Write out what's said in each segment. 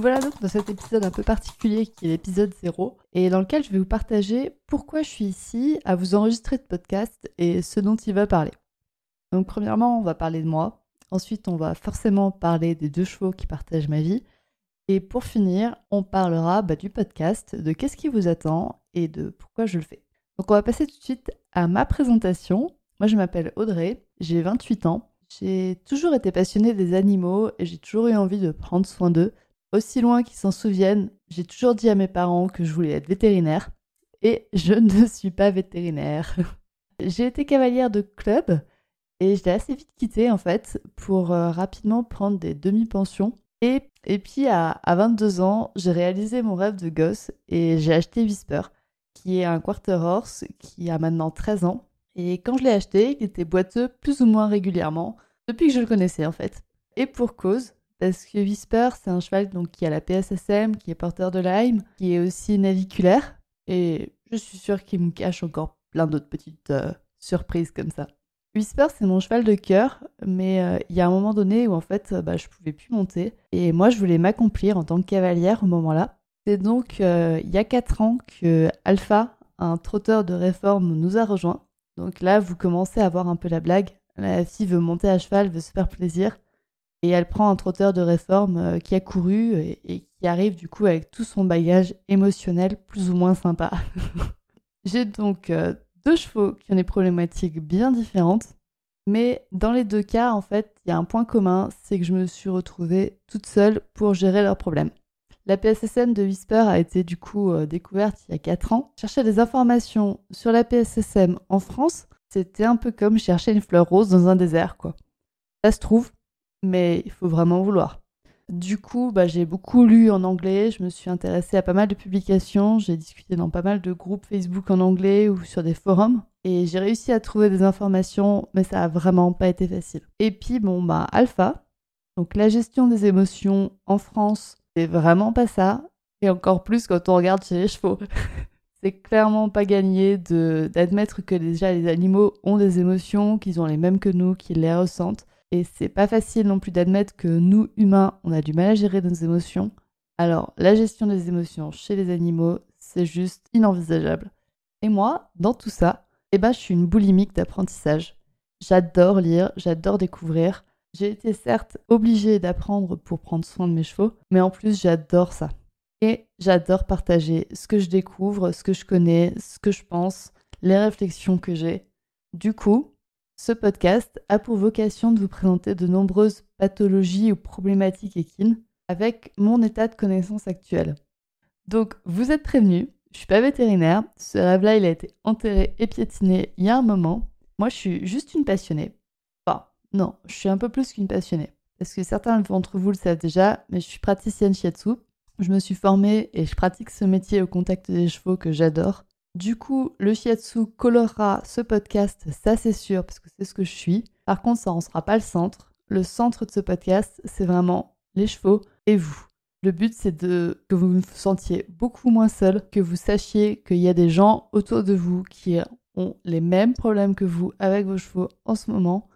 Voilà donc dans cet épisode un peu particulier qui est l'épisode 0 et dans lequel je vais vous partager pourquoi je suis ici à vous enregistrer de podcast et ce dont il va parler. Donc premièrement, on va parler de moi. Ensuite, on va forcément parler des deux chevaux qui partagent ma vie. Et pour finir, on parlera bah, du podcast, de qu'est-ce qui vous attend et de pourquoi je le fais. Donc on va passer tout de suite à ma présentation. Moi je m'appelle Audrey, j'ai 28 ans. J'ai toujours été passionnée des animaux et j'ai toujours eu envie de prendre soin d'eux aussi loin qu'ils s'en souviennent, j'ai toujours dit à mes parents que je voulais être vétérinaire. Et je ne suis pas vétérinaire. j'ai été cavalière de club et je l'ai assez vite quitté en fait pour euh, rapidement prendre des demi-pensions. Et, et puis à, 22 ans, j'ai réalisé mon rêve de gosse et j'ai acheté Whisper, qui est un quarter horse qui a maintenant 13 ans. Et quand je l'ai acheté, il était boiteux plus ou moins régulièrement, depuis que je le connaissais en fait. Et pour cause, parce que Whisper, c'est un cheval donc, qui a la PSSM, qui est porteur de Lyme, qui est aussi naviculaire. Et je suis sûre qu'il me cache encore plein d'autres petites euh, surprises comme ça. Whisper, c'est mon cheval de cœur, mais euh, il y a un moment donné où en fait, bah, je pouvais plus monter. Et moi, je voulais m'accomplir en tant que cavalière au moment-là. C'est donc euh, il y a 4 ans que Alpha, un trotteur de réforme, nous a rejoints. Donc là, vous commencez à voir un peu la blague. La fille veut monter à cheval, veut se faire plaisir. Et elle prend un trotteur de réforme euh, qui a couru et, qui arrive du coup avec tout son bagage émotionnel plus ou moins sympa. J'ai donc euh, deux chevaux qui ont des problématiques bien différentes. Mais dans les deux cas, en fait, il y a un point commun, c'est que je me suis retrouvée toute seule pour gérer leurs problèmes. La PSSM de Whisper a été du coup euh, découverte il y a 4 ans. Chercher des informations sur la PSSM en France, c'était un peu comme chercher une fleur rose dans un désert, quoi. Ça se trouve, mais il faut vraiment vouloir. Du coup, bah, j'ai beaucoup lu en anglais, je me suis intéressée à pas mal de publications, j'ai discuté dans pas mal de groupes Facebook en anglais ou sur des forums, et j'ai réussi à trouver des informations, mais ça a vraiment pas été facile. Et puis, bon, bah, Alpha, donc la gestion des émotions en France, c'est vraiment pas ça, et encore plus quand on regarde chez les chevaux. c'est clairement pas gagné d'admettre que déjà les animaux ont des émotions, qu'ils ont les mêmes que nous, qu'ils les ressentent. Et c'est pas facile non plus d'admettre que nous, humains, on a du mal à gérer nos émotions. Alors, la gestion des émotions chez les animaux, c'est juste inenvisageable. Et moi, dans tout ça, eh ben, je suis une boulimique d'apprentissage. J'adore lire, j'adore découvrir. J'ai été certes obligée d'apprendre pour prendre soin de mes chevaux, mais en plus, j'adore ça. Et j'adore partager ce que je découvre, ce que je connais, ce que je pense, les réflexions que j'ai. Du coup, ce podcast a pour vocation de vous présenter de nombreuses pathologies ou problématiques équines avec mon état de connaissance actuel. Donc, vous êtes prévenus, je suis pas vétérinaire, ce rêve-là, il a été enterré et piétiné il y a un moment. Moi, je suis juste une passionnée. Enfin, non, je suis un peu plus qu'une passionnée. Parce que certains d'entre vous le savent déjà, mais je suis praticienne shiatsu. Je me suis formée et je pratique ce métier au contact des chevaux que j'adore. Du coup, le shiatsu colorera ce podcast, ça c'est sûr, parce que c'est ce que je suis. Par contre, ça n'en sera pas le centre. Le centre de ce podcast, c'est vraiment les chevaux et vous. Le but, c'est de que vous vous sentiez beaucoup moins seul, que vous sachiez qu'il y a des gens autour de vous qui ont les mêmes problèmes que vous avec vos chevaux en ce moment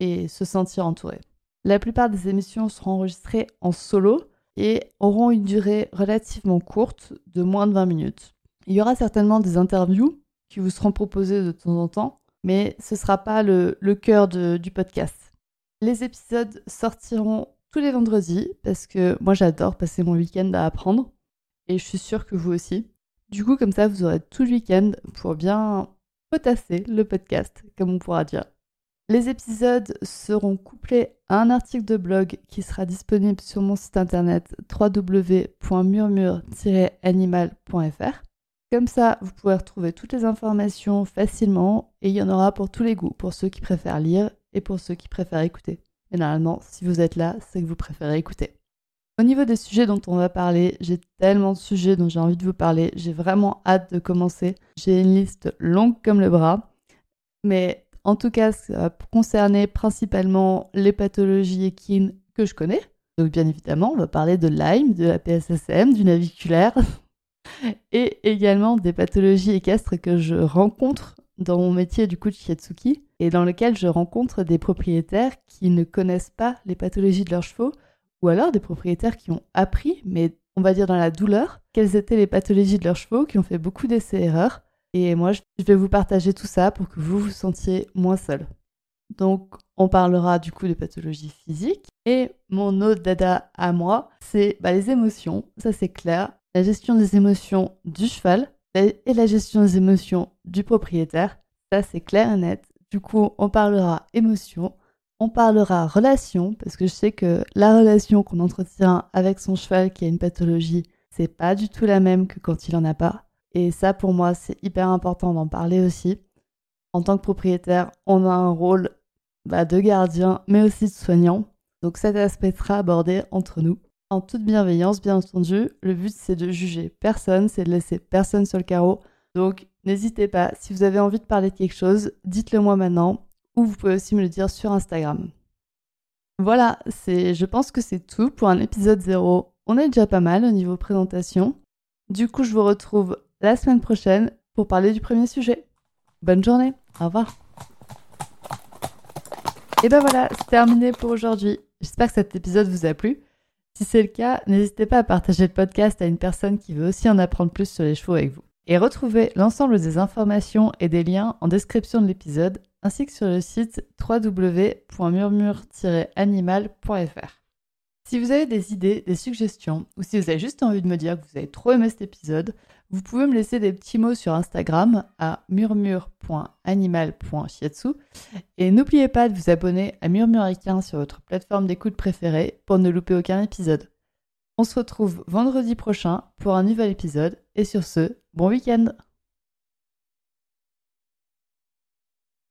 et se sentir entouré. La plupart des émissions seront enregistrées en solo et auront une durée relativement courte de moins de 20 minutes. Il y aura certainement des interviews qui vous seront proposées de temps en temps, mais ce ne sera pas le, cœur du podcast. Les épisodes sortiront tous les vendredis parce que moi j'adore passer mon week-end à apprendre et je suis sûre que vous aussi. Du coup, comme ça, vous aurez tout le week-end pour bien potasser le podcast, comme on pourra dire. Les épisodes seront couplés à un article de blog qui sera disponible sur mon site internet www.murmure-animal.fr comme ça, vous pouvez retrouver toutes les informations facilement et il y en aura pour tous les goûts, pour ceux qui préfèrent lire et pour ceux qui préfèrent écouter. Et normalement, si vous êtes là, c'est que vous préférez écouter. Au niveau des sujets dont on va parler, j'ai tellement de sujets dont j'ai envie de vous parler. J'ai vraiment hâte de commencer. J'ai une liste longue comme le bras. Mais en tout cas, ça va concerner principalement les pathologies équines que je connais. Donc bien évidemment, on va parler de Lyme, de la PSSM, du naviculaire et également des pathologies équestres que je rencontre dans mon métier du coup de shiatsuki et dans lequel je rencontre des propriétaires qui ne connaissent pas les pathologies de leurs chevaux ou alors des propriétaires qui ont appris, mais on va dire dans la douleur, quelles étaient les pathologies de leurs chevaux, qui ont fait beaucoup d'essais-erreurs. Et moi, je vais vous partager tout ça pour que vous vous sentiez moins seul. Donc, on parlera du coup des pathologies physiques. Et mon autre dada à moi, c'est bah, les émotions. Ça, c'est clair. La gestion des émotions du cheval et la gestion des émotions du propriétaire. Ça, c'est clair et net. Du coup, on parlera émotions. On parlera relation, parce que je sais que la relation qu'on entretient avec son cheval qui a une pathologie, c'est pas du tout la même que quand il en a pas. Et ça, pour moi, c'est hyper important d'en parler aussi. En tant que propriétaire, on a un rôle bah, de gardien, mais aussi de soignant. Donc cet aspect sera abordé entre nous. En toute bienveillance, bien entendu. Le but, c'est de juger personne, c'est de laisser personne sur le carreau. Donc n'hésitez pas, si vous avez envie de parler de quelque chose, dites-le moi maintenant ou vous pouvez aussi me le dire sur Instagram. Voilà, c'est, je pense que c'est tout pour un épisode 0. On est déjà pas mal au niveau présentation. Du coup, je vous retrouve la semaine prochaine pour parler du premier sujet. Bonne journée, au revoir. Et ben voilà, c'est terminé pour aujourd'hui. J'espère que cet épisode vous a plu. Si c'est le cas, n'hésitez pas à partager le podcast à une personne qui veut aussi en apprendre plus sur les chevaux avec vous. Et retrouvez l'ensemble des informations et des liens en description de l'épisode ainsi que sur le site www.murmure-animal.fr. Si vous avez des idées, des suggestions, ou si vous avez juste envie de me dire que vous avez trop aimé cet épisode, vous pouvez me laisser des petits mots sur Instagram à murmure.animal.shiatsu et n'oubliez pas de vous abonner à Murmuricain sur votre plateforme d'écoute préférée pour ne louper aucun épisode. On se retrouve vendredi prochain pour un nouvel épisode. Et sur ce, bon week-end